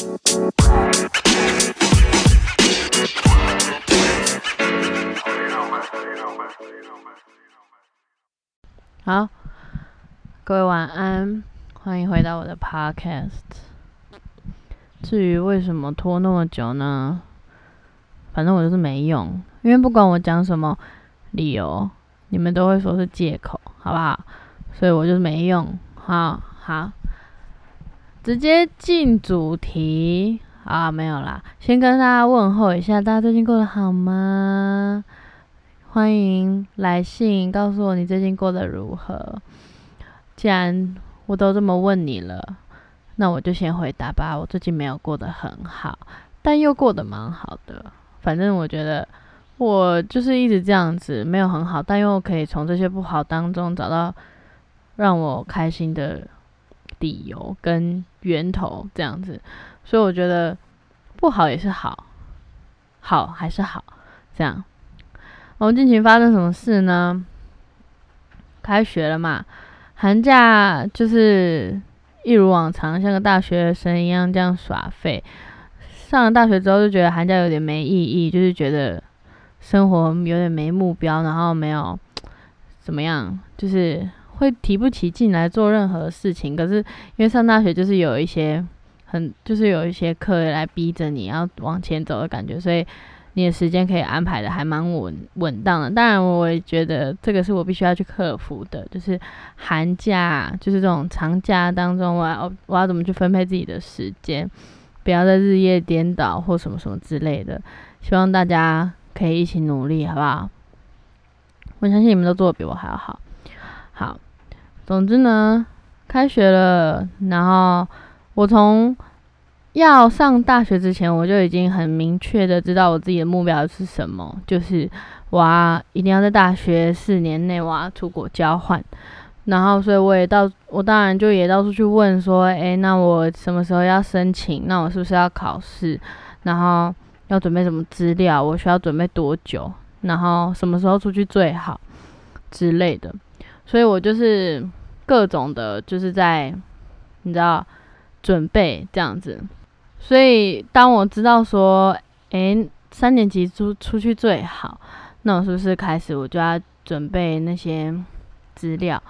好，各位晚安，欢迎回到我的 podcast。至于为什么拖那么久呢？反正我就是没用，因为不管我讲什么理由，你们都会说是借口，好不好？所以我就是没用。好好，直接进主题啊，没有啦，先跟大家问候一下，大家最近过得好吗？欢迎来信告诉我你最近过得如何。既然我都这么问你了，那我就先回答吧。我最近没有过得很好，但又过得蛮好的。反正我觉得我就是一直这样子，没有很好，但又可以从这些不好当中找到让我开心的理由跟源头，这样子。所以我觉得不好也是好，好还是好，这样。我们近期发生什么事呢？开学了嘛，寒假就是一如往常，像个大学生一样这样耍废。上了大学之后就觉得寒假有点没意义，就是觉得生活有点没目标，然后没有怎么样，就是会提不起劲来做任何事情。可是因为上大学就是有一些很，就是有一些课来逼着你要往前走的感觉，所以。你的时间可以安排的还蛮稳稳当的，当然我也觉得这个是我必须要去克服的，就是寒假，就是这种长假当中，我要我要怎么去分配自己的时间，不要再日夜颠倒或什么什么之类的。希望大家可以一起努力，好不好？我相信你们都做的比我还要。好，总之呢，开学了，然后我从。要上大学之前，我就已经很明确的知道我自己的目标是什么，就是我一定要在大学四年内我要出国交换，然后所以我也到我当然就也到处去问说，诶，那我什么时候要申请？那我是不是要考试？然后要准备什么资料？我需要准备多久？然后什么时候出去最好之类的？所以我就是各种的，就是在你知道准备这样子。所以，当我知道说，诶，三年级出出去最好，那我是不是开始我就要准备那些资料？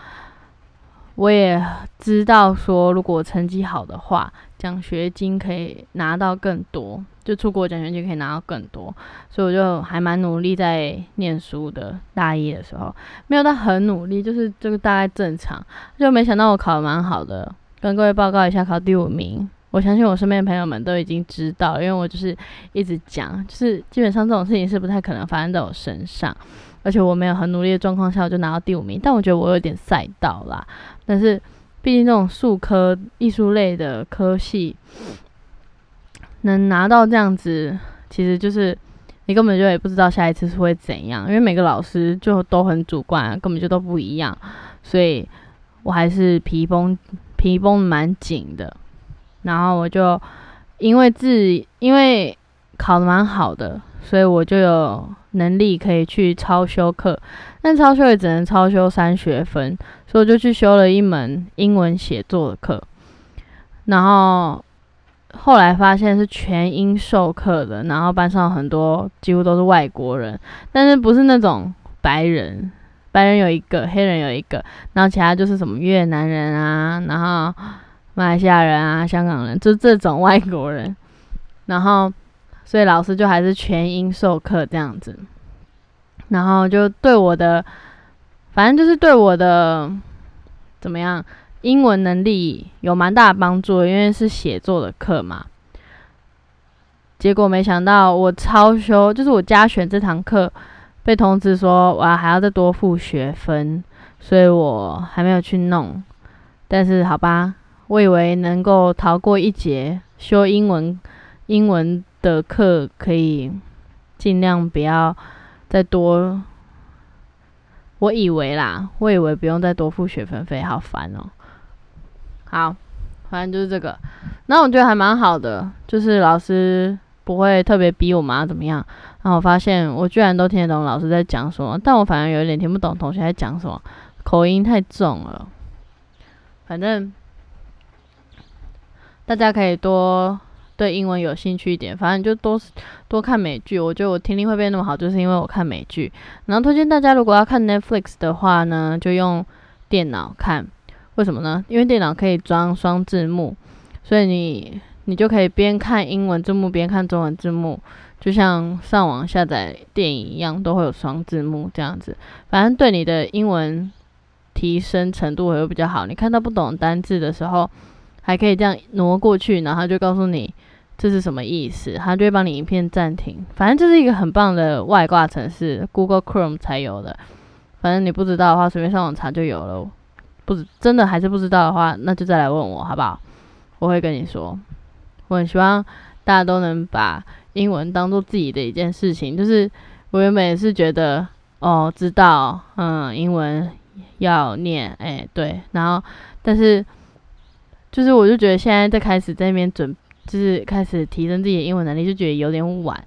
我也知道说，如果成绩好的话，奖学金可以拿到更多，就出国奖学金可以拿到更多，所以我就还蛮努力在念书的。大一的时候，没有到很努力，就是这个大概正常。就没想到我考的蛮好的，跟各位报告一下，考第五名。我相信我身边的朋友们都已经知道，因为我就是一直讲，就是基本上这种事情是不太可能发生在我身上，而且我没有很努力的状况下我就拿到第五名，但我觉得我有点赛道啦。但是毕竟这种数科艺术类的科系能拿到这样子，其实就是你根本就也不知道下一次是会怎样，因为每个老师就都很主观，根本就都不一样，所以我还是皮绷皮绷蛮紧的。然后我就因为自因为考的蛮好的，所以我就有能力可以去超修课，但超修也只能超修三学分，所以我就去修了一门英文写作的课。然后后来发现是全英授课的，然后班上很多几乎都是外国人，但是不是那种白人，白人有一个，黑人有一个，然后其他就是什么越南人啊，然后。马来西亚人啊，香港人，就这种外国人，然后，所以老师就还是全英授课这样子，然后就对我的，反正就是对我的怎么样，英文能力有蛮大的帮助，因为是写作的课嘛。结果没想到我超修，就是我加选这堂课，被通知说我还要再多付学分，所以我还没有去弄。但是好吧。我以为能够逃过一劫，修英文英文的课可以尽量不要再多。我以为啦，我以为不用再多付学分费，好烦哦。好，反正就是这个。那我觉得还蛮好的，就是老师不会特别逼我们怎么样。然后我发现我居然都听得懂老师在讲什么，但我反而有点听不懂同学在讲什么，口音太重了。反正。大家可以多对英文有兴趣一点，反正就多多看美剧。我觉得我听力会变那么好，就是因为我看美剧。然后推荐大家，如果要看 Netflix 的话呢，就用电脑看。为什么呢？因为电脑可以装双字幕，所以你你就可以边看英文字幕边看中文字幕，就像上网下载电影一样，都会有双字幕这样子。反正对你的英文提升程度会比较好。你看到不懂单字的时候，还可以这样挪过去，然后就告诉你这是什么意思，它就会帮你影片暂停。反正就是一个很棒的外挂程式，Google Chrome 才有的。反正你不知道的话，随便上网查就有了。不真的还是不知道的话，那就再来问我好不好？我会跟你说。我很希望大家都能把英文当做自己的一件事情。就是我原本也是觉得，哦，知道，嗯，英文要念，哎，对。然后，但是，就是我就觉得现在在开始在那边准，就是开始提升自己的英文能力，就觉得有点晚。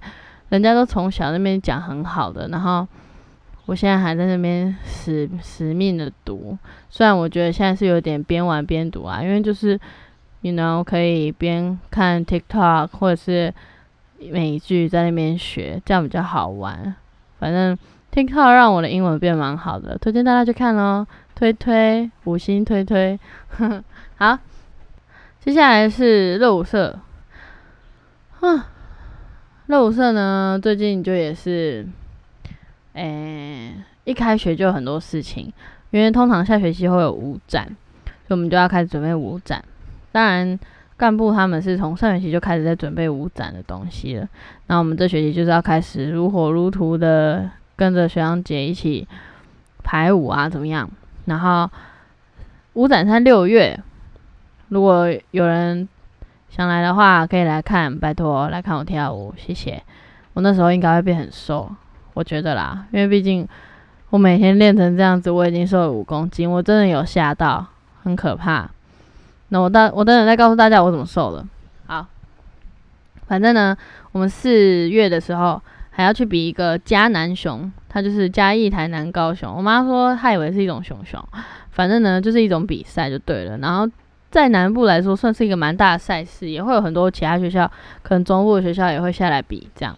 人家都从小那边讲很好的，然后。我现在还在那边死死命的读，虽然我觉得现在是有点边玩边读啊，因为就是，you know，可以边看 TikTok 或者是美剧在那边学，这样比较好玩。反正 TikTok 让我的英文变蛮好的，推荐大家去看咯，推推五星推推。好，接下来是热舞社，啊，热舞社呢，最近就也是。诶，一开学就有很多事情，因为通常下学期会有舞展，所以我们就要开始准备舞展。当然，干部他们是从上学期就开始在准备舞展的东西了。那我们这学期就是要开始如火如荼的跟着学长姐一起排舞啊，怎么样？然后舞展在六月，如果有人想来的话，可以来看，拜托来看我跳舞，谢谢。我那时候应该会变很瘦。我觉得啦，因为毕竟我每天练成这样子，我已经瘦了五公斤，我真的有吓到，很可怕。那我到我等等再告诉大家我怎么瘦了。好，反正呢，我们四月的时候还要去比一个嘉南熊，它就是嘉义、台南、高雄。我妈说她以为是一种熊熊，反正呢就是一种比赛就对了。然后在南部来说算是一个蛮大的赛事，也会有很多其他学校，可能中部的学校也会下来比这样。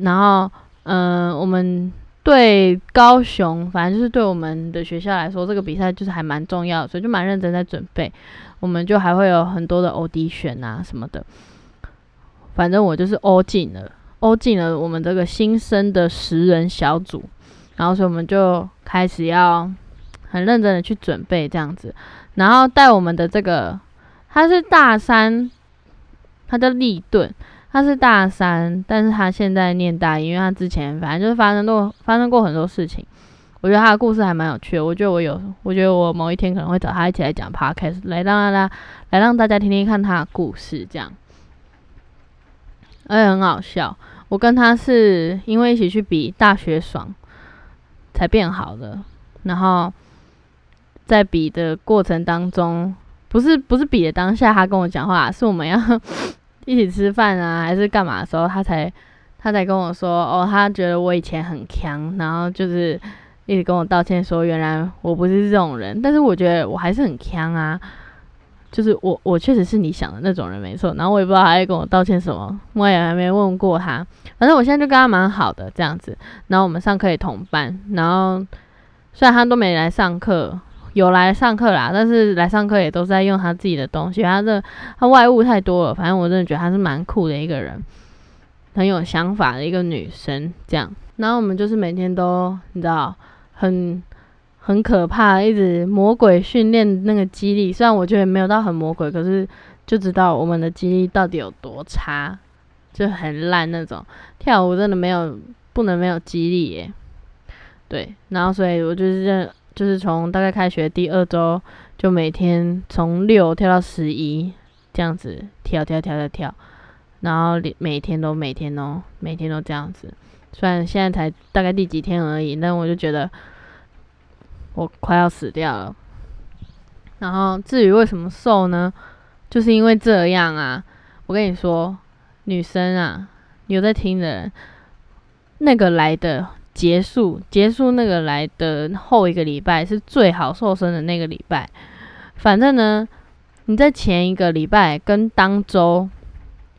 然后。嗯，我们对高雄，反正就是对我们的学校来说，这个比赛就是还蛮重要，所以就蛮认真在准备。我们就还会有很多的欧迪选啊什么的。反正我就是欧进了，欧进了我们这个新生的十人小组，然后所以我们就开始要很认真的去准备这样子。然后带我们的这个，他是大三，他叫立顿。他是大三，但是他现在念大一，因为他之前反正就是发生过发生过很多事情。我觉得他的故事还蛮有趣的。我觉得我有，我觉得我某一天可能会找他一起来讲 podcast，来让大家来让大家听听看他的故事，这样，而且很好笑。我跟他是因为一起去比大学爽才变好的，然后在比的过程当中，不是不是比的当下，他跟我讲话，是我们要。一起吃饭啊，还是干嘛的时候，他才他才跟我说，哦，他觉得我以前很强，然后就是一直跟我道歉，说原来我不是这种人，但是我觉得我还是很强啊，就是我我确实是你想的那种人，没错。然后我也不知道他在跟我道歉什么，我也还没问过他。反正我现在就跟他蛮好的这样子，然后我们上课也同班，然后虽然他都没来上课。有来上课啦，但是来上课也都在用他自己的东西，他的他外物太多了。反正我真的觉得他是蛮酷的一个人，很有想法的一个女生。这样，然后我们就是每天都你知道，很很可怕，一直魔鬼训练那个肌力。虽然我觉得没有到很魔鬼，可是就知道我们的肌力到底有多差，就很烂那种。跳舞真的没有不能没有肌力耶。对，然后所以我就是这。就是从大概开学第二周，就每天从六跳到十一，这样子跳跳跳跳跳，然后每天都每天哦，每天都这样子。虽然现在才大概第几天而已，但我就觉得我快要死掉了。然后至于为什么瘦呢？就是因为这样啊。我跟你说，女生啊，有在听的，那个来的。结束结束那个来的后一个礼拜是最好瘦身的那个礼拜。反正呢，你在前一个礼拜跟当周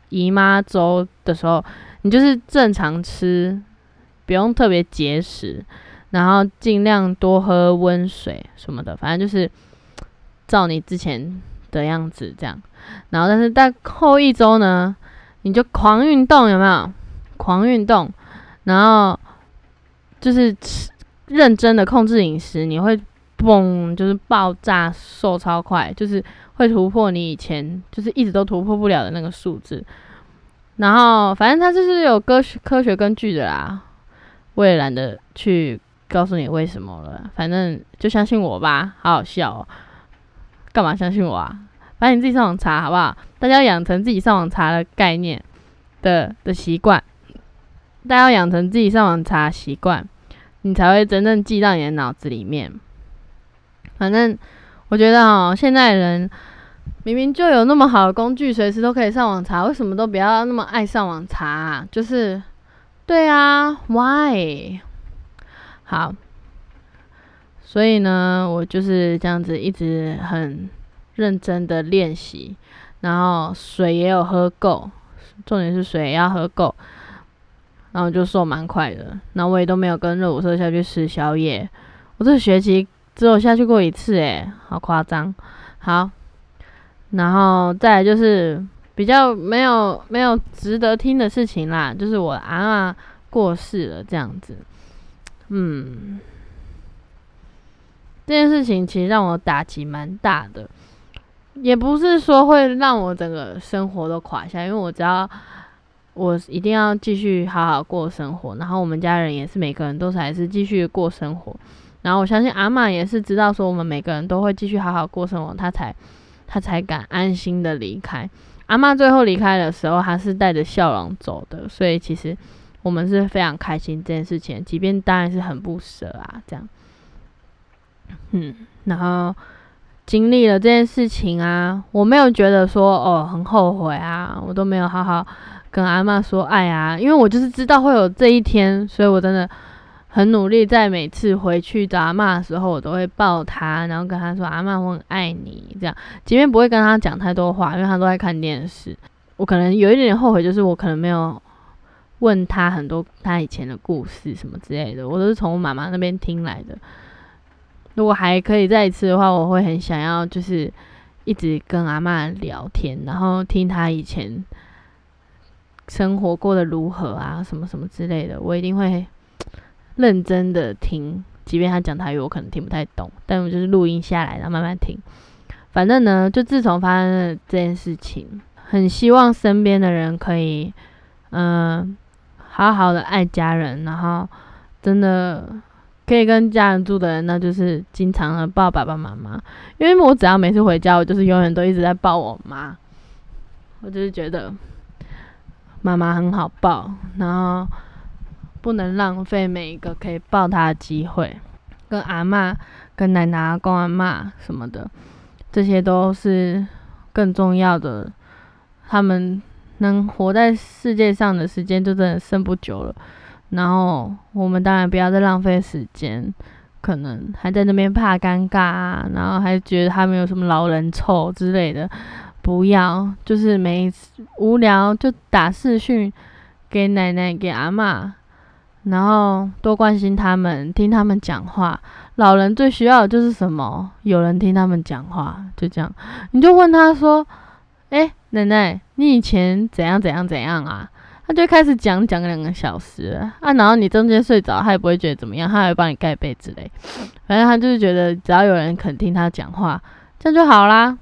姨妈周的时候，你就是正常吃，不用特别节食，然后尽量多喝温水什么的，反正就是照你之前的样子这样。然后，但是在后一周呢，你就狂运动，有没有？狂运动，然后就是吃认真的控制饮食，你会嘣，就是爆炸瘦超快，就是会突破你以前就是一直都突破不了的那个数字。然后，反正它就是有科学科学根据的啦。我也懒得去告诉你为什么了，反正就相信我吧。好好笑，干嘛相信我啊？反正你自己上网查好不好？大家要养成自己上网查的概念的的习惯。大家要养成自己上网查习惯，你才会真正记到你的脑子里面。反正我觉得哦，现在人明明就有那么好的工具，随时都可以上网查，为什么都不要那么爱上网查？就是，对啊，Why？好，所以呢，我就是这样子一直很认真的练习，然后水也有喝够，重点是水也要喝够。然后就瘦蛮快的，那我也都没有跟热舞社下去吃宵夜。我这学期只有下去过一次，诶，好夸张。好，然后再就是比较没有没有值得听的事情啦，就是我阿妈过世了这样子。嗯，这件事情其实让我打击蛮大的，也不是说会让我整个生活都垮下，因为我只要。我一定要继续好好过生活，然后我们家人也是每个人都是还是继续过生活，然后我相信阿妈也是知道说我们每个人都会继续好好过生活，她才她才敢安心的离开。阿妈最后离开的时候，她是带着笑容走的，所以其实我们是非常开心这件事情，即便当然是很不舍啊，这样。嗯，然后经历了这件事情啊，我没有觉得说哦很后悔啊，我都没有好好。跟阿妈说爱啊，因为我就是知道会有这一天，所以我真的很努力，在每次回去找阿妈的时候，我都会抱她，然后跟她说阿妈我很爱你，这样，即便不会跟她讲太多话，因为她都在看电视。我可能有一点点后悔，就是我可能没有问她很多她以前的故事什么之类的，我都是从我妈妈那边听来的。如果还可以再一次的话，我会很想要就是一直跟阿妈聊天，然后听她以前。生活过得如何啊？什么什么之类的，我一定会 认真的听。即便他讲台语，我可能听不太懂，但我就是录音下来，然后慢慢听。反正呢，就自从发生了这件事情，很希望身边的人可以，嗯，好好的爱家人，然后真的可以跟家人住的人，那就是经常的抱爸爸妈妈。因为我只要每次回家，我就是永远都一直在抱我妈。我就是觉得。妈妈很好抱，然后不能浪费每一个可以抱她的机会。跟阿妈、跟奶奶、公阿妈什么的，这些都是更重要的。他们能活在世界上的时间就真的剩不久了。然后我们当然不要再浪费时间，可能还在那边怕尴尬啊，然后还觉得他们有什么老人臭之类的。不要，就是每次无聊就打视讯给奶奶、给阿妈，然后多关心他们，听他们讲话。老人最需要的就是什么？有人听他们讲话，就这样。你就问他说：“哎，奶奶，你以前怎样怎样怎样啊？”他就开始讲讲两个小时啊，然后你中间睡着，他也不会觉得怎么样，他还会帮你盖被子嘞。反正他就是觉得只要有人肯听他讲话，这样就好啦。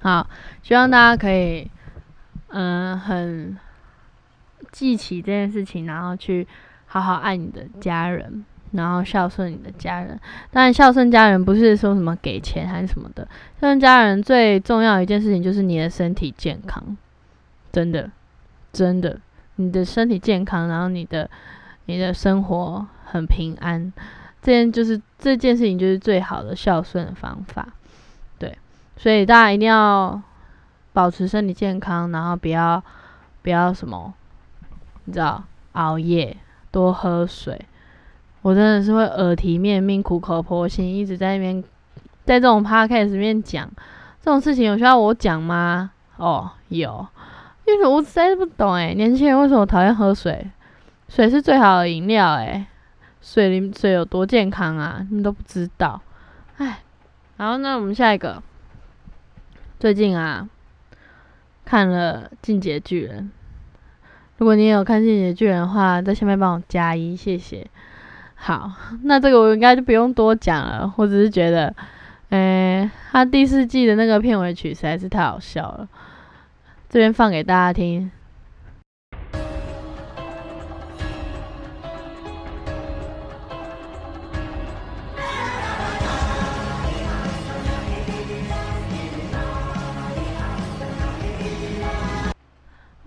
好，希望大家可以，嗯，很记起这件事情，然后去好好爱你的家人，然后孝顺你的家人。当然，孝顺家人不是说什么给钱还是什么的，孝顺家人最重要一件事情就是你的身体健康，真的，真的，你的身体健康，然后你的你的生活很平安，这件就是这件事情就是最好的孝顺的方法。对所以大家一定要保持身体健康，然后不要不要什么，你知道，熬夜，多喝水。我真的是会耳提面命、苦口婆心，一直在那边在这种 podcast 里面讲这种事情，有需要我讲吗？哦，有，因为我实在是不懂哎，年轻人为什么讨厌喝水？水是最好的饮料哎，水里水有多健康啊？你们都不知道，哎。然后那我们下一个，最近啊看了《进阶巨人》，如果你也有看《进阶巨人》的话，在下面帮我加一，谢谢。好，那这个我应该就不用多讲了，我只是觉得，诶，他第四季的那个片尾曲实在是太好笑了，这边放给大家听。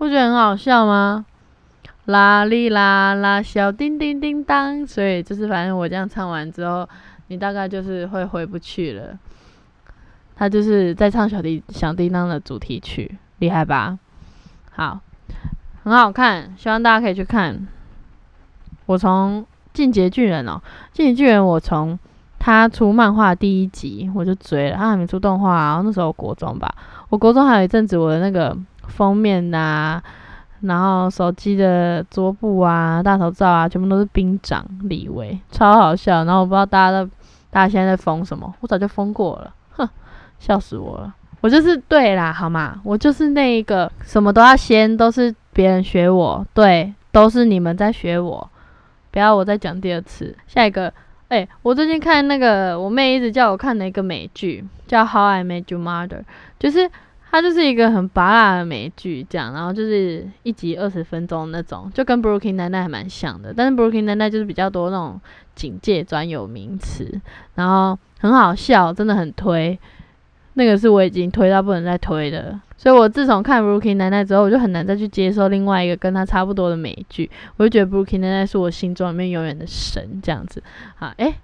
不觉得很好笑吗？啦哩啦啦，小叮叮叮当。所以就是，反正我这样唱完之后，你大概就是会回不去了。他就是在唱小叮小叮当的主题曲，厉害吧？好，很好看，希望大家可以去看。我从进阶巨人哦，进阶巨人，我从他出漫画第一集我就追了，他还没出动画，然后那时候国中吧，我国中还有一阵子我的那个。封面呐，然后手机的桌布啊、大头照啊，全部都是兵长李维，超好笑。然后我不知道大家的大家现在在封什么，我早就封过了，哼，笑死我了。我就是对啦，好吗？我就是那一个什么都要先，都是别人学我，对，都是你们在学我。不要我再讲第二次。下一个，哎，我最近看那个我妹一直叫我看的一个美剧，叫《How I Met Your Mother》，就是。它就是一个很拔辣的美剧，这样，然后就是一集二十分钟那种，就跟《Brooklyn Nine-Nine》还蛮像的，但是《Brooklyn Nine-Nine》就是比较多那种警戒专有名词，然后很好笑，真的很推。那个是我已经推到不能再推的，所以我自从看《Brooklyn Nine-Nine》之后，我就很难再去接受另外一个跟它差不多的美剧，我就觉得《Brooklyn Nine-Nine》是我心中里面永远的神，这样子。好，诶，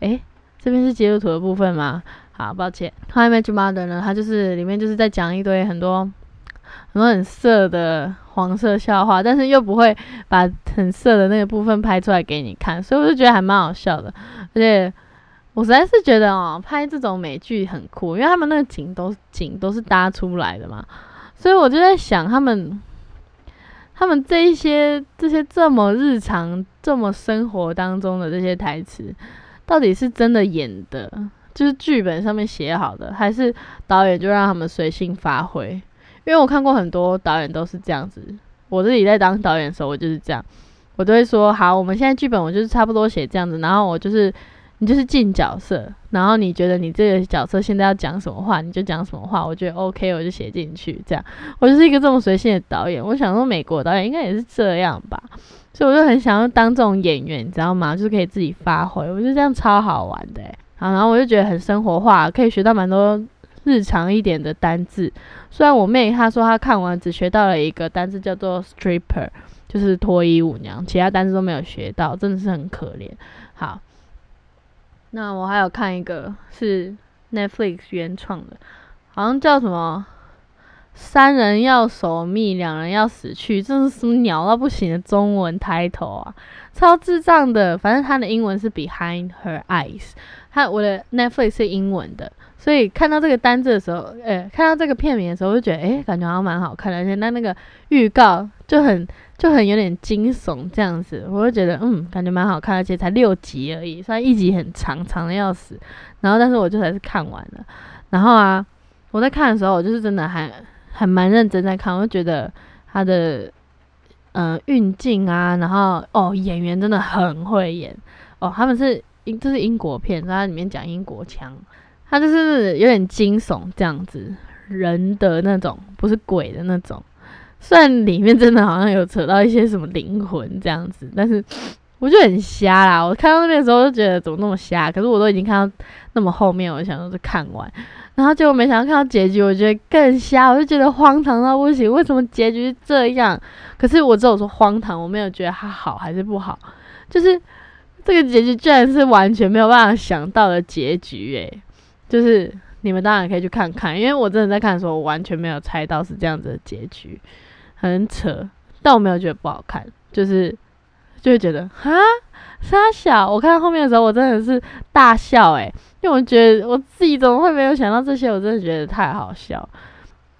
诶，这边是截图的部分吗？好，抱歉。《How I Met Your Mother》呢，它就是里面就是在讲一堆很多很多很色的黄色笑话，但是又不会把很色的那个部分拍出来给你看，所以我就觉得还蛮好笑的。而且我实在是觉得哦，拍这种美剧很酷，因为他们那个景都景都是搭出来的嘛，所以我就在想，他们他们这一些这些这么日常、这么生活当中的这些台词，到底是真的演的？就是剧本上面写好的，还是导演就让他们随性发挥？因为我看过很多导演都是这样子。我自己在当导演的时候，我就是这样，我都会说：好，我们现在剧本我就是差不多写这样子，然后我就是你就是进角色，然后你觉得你这个角色现在要讲什么话，你就讲什么话，我觉得 OK，我就写进去。这样，我就是一个这么随性的导演。我想说，美国导演应该也是这样吧，所以我就很想要当这种演员，你知道吗？就是可以自己发挥，我觉得这样超好玩的。好，然后我就觉得很生活化，可以学到蛮多日常一点的单字。虽然我妹她说她看完只学到了一个单字叫做 stripper，就是脱衣舞娘，其他单字都没有学到，真的是很可怜。好，那我还有看一个是 Netflix 原创的，好像叫什么“三人要守密，两人要死去”，这是什么鸟到不行的中文 title 啊，超智障的。反正它的英文是 Behind Her Eyes。他我的 Netflix 是英文的，所以看到这个单字的时候，诶，看到这个片名的时候，我就觉得，诶，感觉好像蛮好看的，而且那那个预告就很就很有点惊悚这样子，我就觉得，嗯，感觉蛮好看，而且才六集而已，虽然一集很长，长的要死，然后但是我就还是看完了。然后啊，我在看的时候，我就是真的还还蛮认真在看，我就觉得他的嗯运镜啊，然后哦演员真的很会演哦，他们是。英这是英国片，它里面讲英国腔，它就是有点惊悚这样子，人的那种，不是鬼的那种。虽然里面真的好像有扯到一些什么灵魂这样子，但是我就很瞎啦。我看到那边的时候就觉得怎么那么瞎，可是我都已经看到那么后面，我想说是看完，然后结果没想到看到结局，我觉得更瞎，我就觉得荒唐到不行。为什么结局是这样？可是我只有说荒唐，我没有觉得它好还是不好，就是。这个结局居然是完全没有办法想到的结局，诶，就是你们当然可以去看看，因为我真的在看的时候，我完全没有猜到是这样子的结局，很扯，但我没有觉得不好看，就是就会觉得哈，傻小，我看到后面的时候，我真的是大笑，诶，因为我觉得我自己怎么会没有想到这些，我真的觉得太好笑。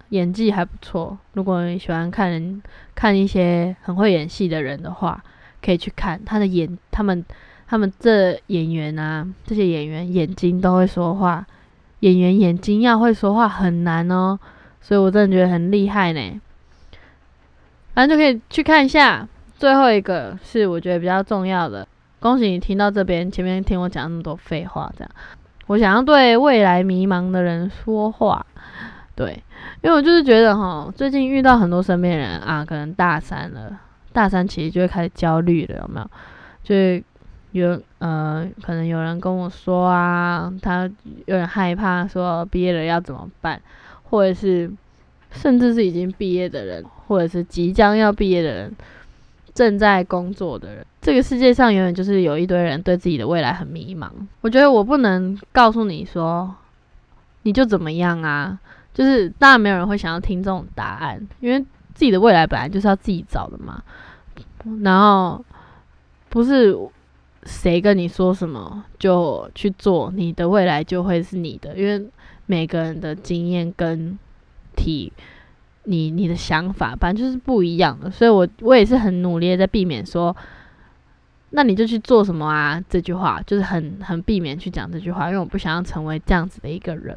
演技还不错。如果你喜欢看人看一些很会演戏的人的话，可以去看他的演，他们他们这演员啊，这些演员眼睛都会说话，演员眼睛要会说话很难哦，所以我真的觉得很厉害呢。反正就可以去看一下。最后一个是我觉得比较重要的，恭喜你听到这边，前面听我讲那么多废话，这样。我想要对未来迷茫的人说话，对，因为我就是觉得哈，最近遇到很多身边人啊，可能大三了，大三其实就会开始焦虑了，有没有？就是有呃，可能有人跟我说啊，他有点害怕，说毕业了要怎么办，或者是甚至是已经毕业的人，或者是即将要毕业的人。正在工作的人，这个世界上永远就是有一堆人对自己的未来很迷茫。我觉得我不能告诉你说，你就怎么样啊？就是当然没有人会想要听这种答案，因为自己的未来本来就是要自己找的嘛。然后不是谁跟你说什么就去做，你的未来就会是你的，因为每个人的经验跟体。你你的想法反正就是不一样的，所以我我也是很努力的在避免说，那你就去做什么啊？这句话就是很很避免去讲这句话，因为我不想要成为这样子的一个人。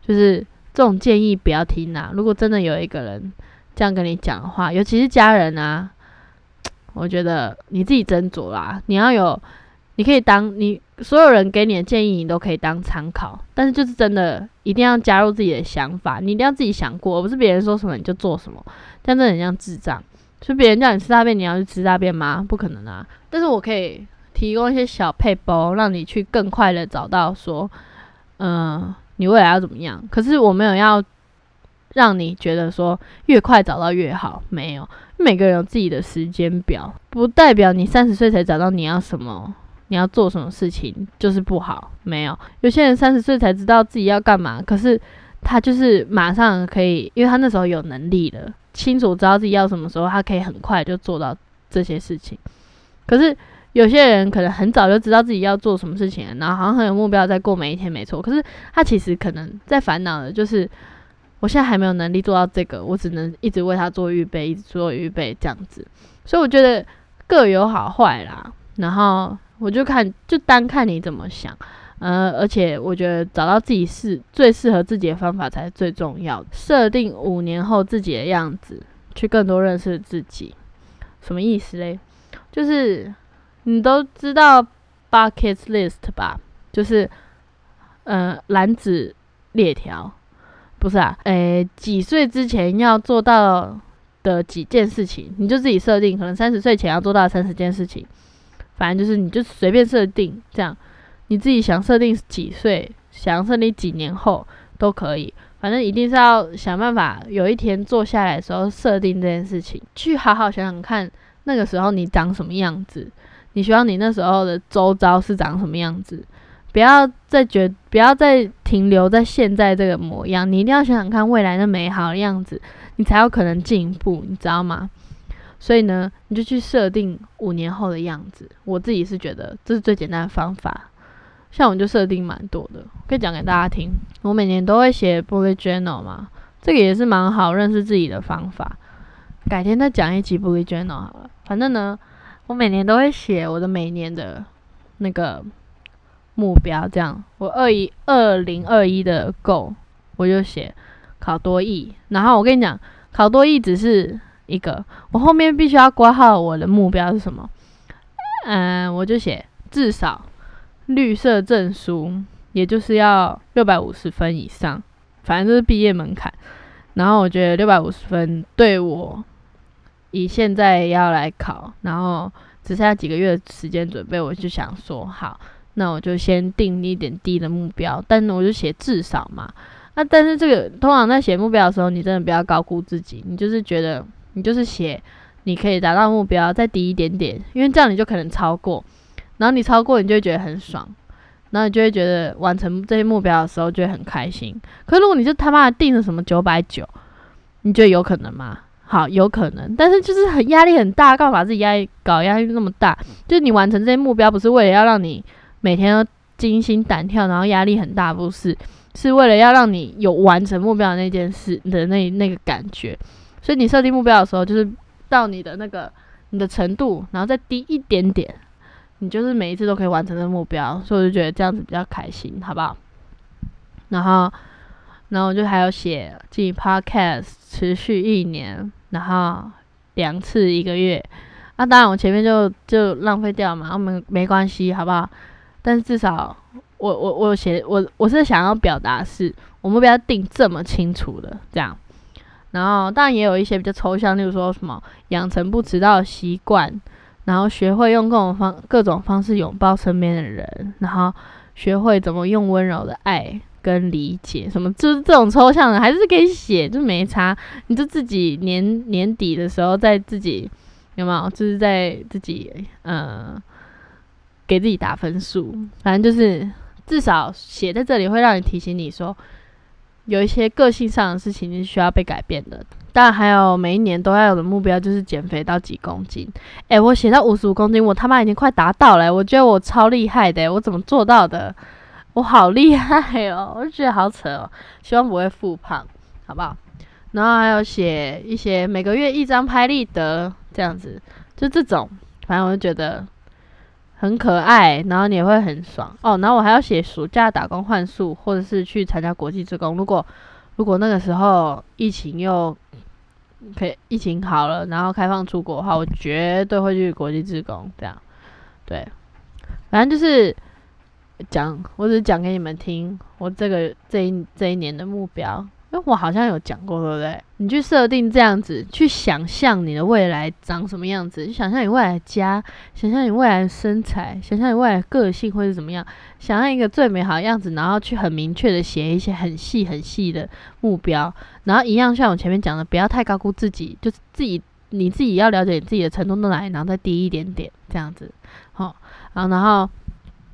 就是这种建议不要听啊！如果真的有一个人这样跟你讲的话，尤其是家人啊，我觉得你自己斟酌啦。你要有。你可以当你所有人给你的建议，你都可以当参考，但是就是真的一定要加入自己的想法，你一定要自己想过，而不是别人说什么你就做什么，这样很像智障。就别人叫你吃大便，你要去吃大便吗？不可能啊！但是我可以提供一些小配包，让你去更快的找到说，嗯，你未来要怎么样？可是我没有要让你觉得说越快找到越好，没有，每个人有自己的时间表，不代表你三十岁才找到你要什么。你要做什么事情就是不好，没有有些人三十岁才知道自己要干嘛，可是他就是马上可以，因为他那时候有能力了，清楚知道自己要什么时候，他可以很快就做到这些事情。可是有些人可能很早就知道自己要做什么事情，然后好像很有目标在过每一天，没错。可是他其实可能在烦恼的就是，我现在还没有能力做到这个，我只能一直为他做预备，一直做预备这样子。所以我觉得各有好坏啦，然后。我就看，就单看你怎么想，呃，而且我觉得找到自己是最适合自己的方法才是最重要的。设定五年后自己的样子，去更多认识自己，什么意思嘞？就是你都知道 bucket list 吧？就是，呃，篮子列条，不是啊？诶，几岁之前要做到的几件事情，你就自己设定，可能三十岁前要做到三十件事情。反正就是，你就随便设定这样，你自己想设定几岁，想设定几年后都可以。反正一定是要想办法，有一天坐下来的时候设定这件事情，去好好想想看，那个时候你长什么样子，你希望你那时候的周遭是长什么样子，不要再觉，不要再停留在现在这个模样，你一定要想想看未来的美好的样子，你才有可能进步，你知道吗？所以呢，你就去设定五年后的样子。我自己是觉得这是最简单的方法。像我就设定蛮多的，可以讲给大家听。我每年都会写 bullet journal 嘛，这个也是蛮好认识自己的方法。改天再讲一集 bullet journal 好了。反正呢，我每年都会写我的每年的那个目标。这样，我二一二零二一的 g o 我就写考多艺。然后我跟你讲，考多艺只是。一个，我后面必须要挂号。我的目标是什么？嗯，我就写至少绿色证书，也就是要六百五十分以上，反正就是毕业门槛。然后我觉得六百五十分对我以现在要来考，然后只剩下几个月时间准备，我就想说好，那我就先定一点低的目标，但我就写至少嘛。那但是这个通常在写目标的时候，你真的不要高估自己，你就是觉得。你就是写，你可以达到目标再低一点点，因为这样你就可能超过，然后你超过，你就会觉得很爽，然后你就会觉得完成这些目标的时候就会很开心。可是如果你就他妈的定了什么九百九，你觉得有可能吗？好，有可能，但是就是很压力很大，干嘛把自己压力搞压力那么大？就是你完成这些目标不是为了要让你每天都惊心胆跳，然后压力很大，不是？是为了要让你有完成目标的那件事的那那个感觉。所以你设定目标的时候，就是到你的那个你的程度，然后再低一点点，你就是每一次都可以完成的目标。所以我就觉得这样子比较开心，好不好？然后，然后我就还有写进 Podcast 持续一年，然后两次一个月。那当然我前面就就浪费掉嘛，我们没关系，好不好？但至少我我我写我我是想要表达是我目标定这么清楚的这样。然后，当然也有一些比较抽象，例如说什么养成不迟到的习惯，然后学会用各种方各种方式拥抱身边的人，然后学会怎么用温柔的爱跟理解，什么就是这种抽象的，还是可以写，就没差。你就自己年年底的时候再自己有没有，就是在自己呃给自己打分数，反正就是至少写在这里会让你提醒你说。有一些个性上的事情是需要被改变的，当然还有每一年都要有的目标就是减肥到几公斤。诶，我写到五十五公斤，我他妈已经快达到了，我觉得我超厉害的，我怎么做到的？我好厉害哦，我就觉得好扯哦，希望不会复胖，好不好？然后还有写一些每个月一张拍立得这样子，就这种，反正我就觉得。很可爱，然后你也会很爽哦。然后我还要写暑假打工换宿，或者是去参加国际职工。如果如果那个时候疫情又可以疫情好了，然后开放出国的话，我绝对会去国际职工。这样，对，反正就是讲，我只是讲给你们听，我这个这一这一年的目标。因为我好像有讲过，对不对？你去设定这样子，去想象你的未来长什么样子，去想象你未来的家，想象你未来的身材，想象你未来个性会是怎么样，想象一个最美好的样子，然后去很明确的写一些很细很细的目标，然后一样像我前面讲的，不要太高估自己，就是自己你自己要了解你自己的程度到哪里，然后再低一点点这样子，好，然后然后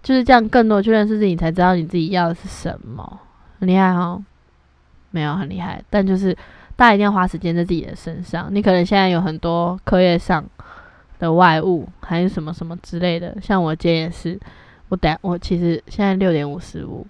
就是这样，更多去认识自己，才知道你自己要的是什么，很厉害哦。没有很厉害，但就是大家一定要花时间在自己的身上。你可能现在有很多课业上的外物，还是什么什么之类的。像我今天也是，我等我其实现在六点五十五。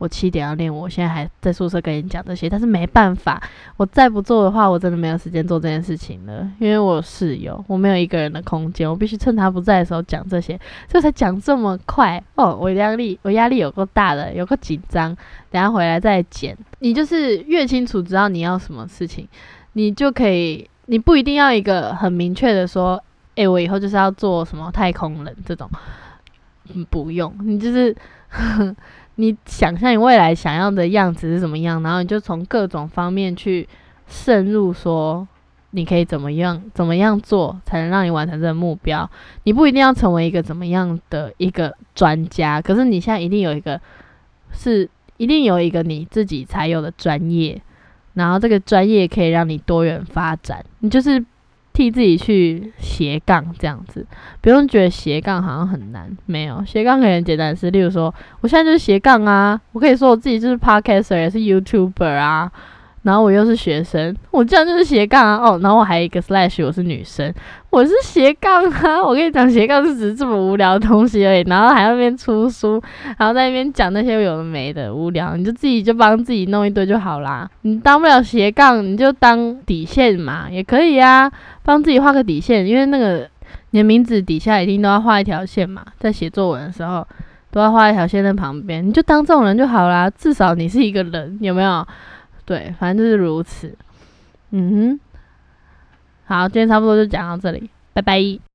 我七点要练，我现在还在宿舍跟你讲这些，但是没办法，我再不做的话，我真的没有时间做这件事情了。因为我室友，我没有一个人的空间，我必须趁他不在的时候讲这些，这才讲这么快哦。我压力，我压力有够大的，有个紧张，等下回来再剪。你就是越清楚知道你要什么事情，你就可以，你不一定要一个很明确的说，诶，我以后就是要做什么太空人这种，嗯，不用，你就是。你想象你未来想要的样子是怎么样，然后你就从各种方面去渗入，说你可以怎么样怎么样做才能让你完成这个目标。你不一定要成为一个怎么样的一个专家，可是你现在一定有一个是一定有一个你自己才有的专业，然后这个专业可以让你多元发展。你就是。替自己去斜杠这样子，不用觉得斜杠好像很难，没有斜杠可以很简单是，例如说，我现在就是斜杠啊，我可以说我自己就是 podcaster 也是 YouTuber 啊。然后我又是学生，我这样就是斜杠啊！哦，然后我还有一个 slash，我是女生，我是斜杠啊！我跟你讲，斜杠是指这么无聊的东西而已，然后还要那边出书，然后在那边讲那些有的没的无聊，你就自己就帮自己弄一堆就好啦。你当不了斜杠，你就当底线嘛，也可以啊，帮自己画个底线，因为那个你的名字底下一定都要画一条线嘛，在写作文的时候都要画一条线在旁边，你就当这种人就好啦，至少你是一个人，有没有？对，反正就是如此。嗯哼，好，今天差不多就讲到这里，拜拜。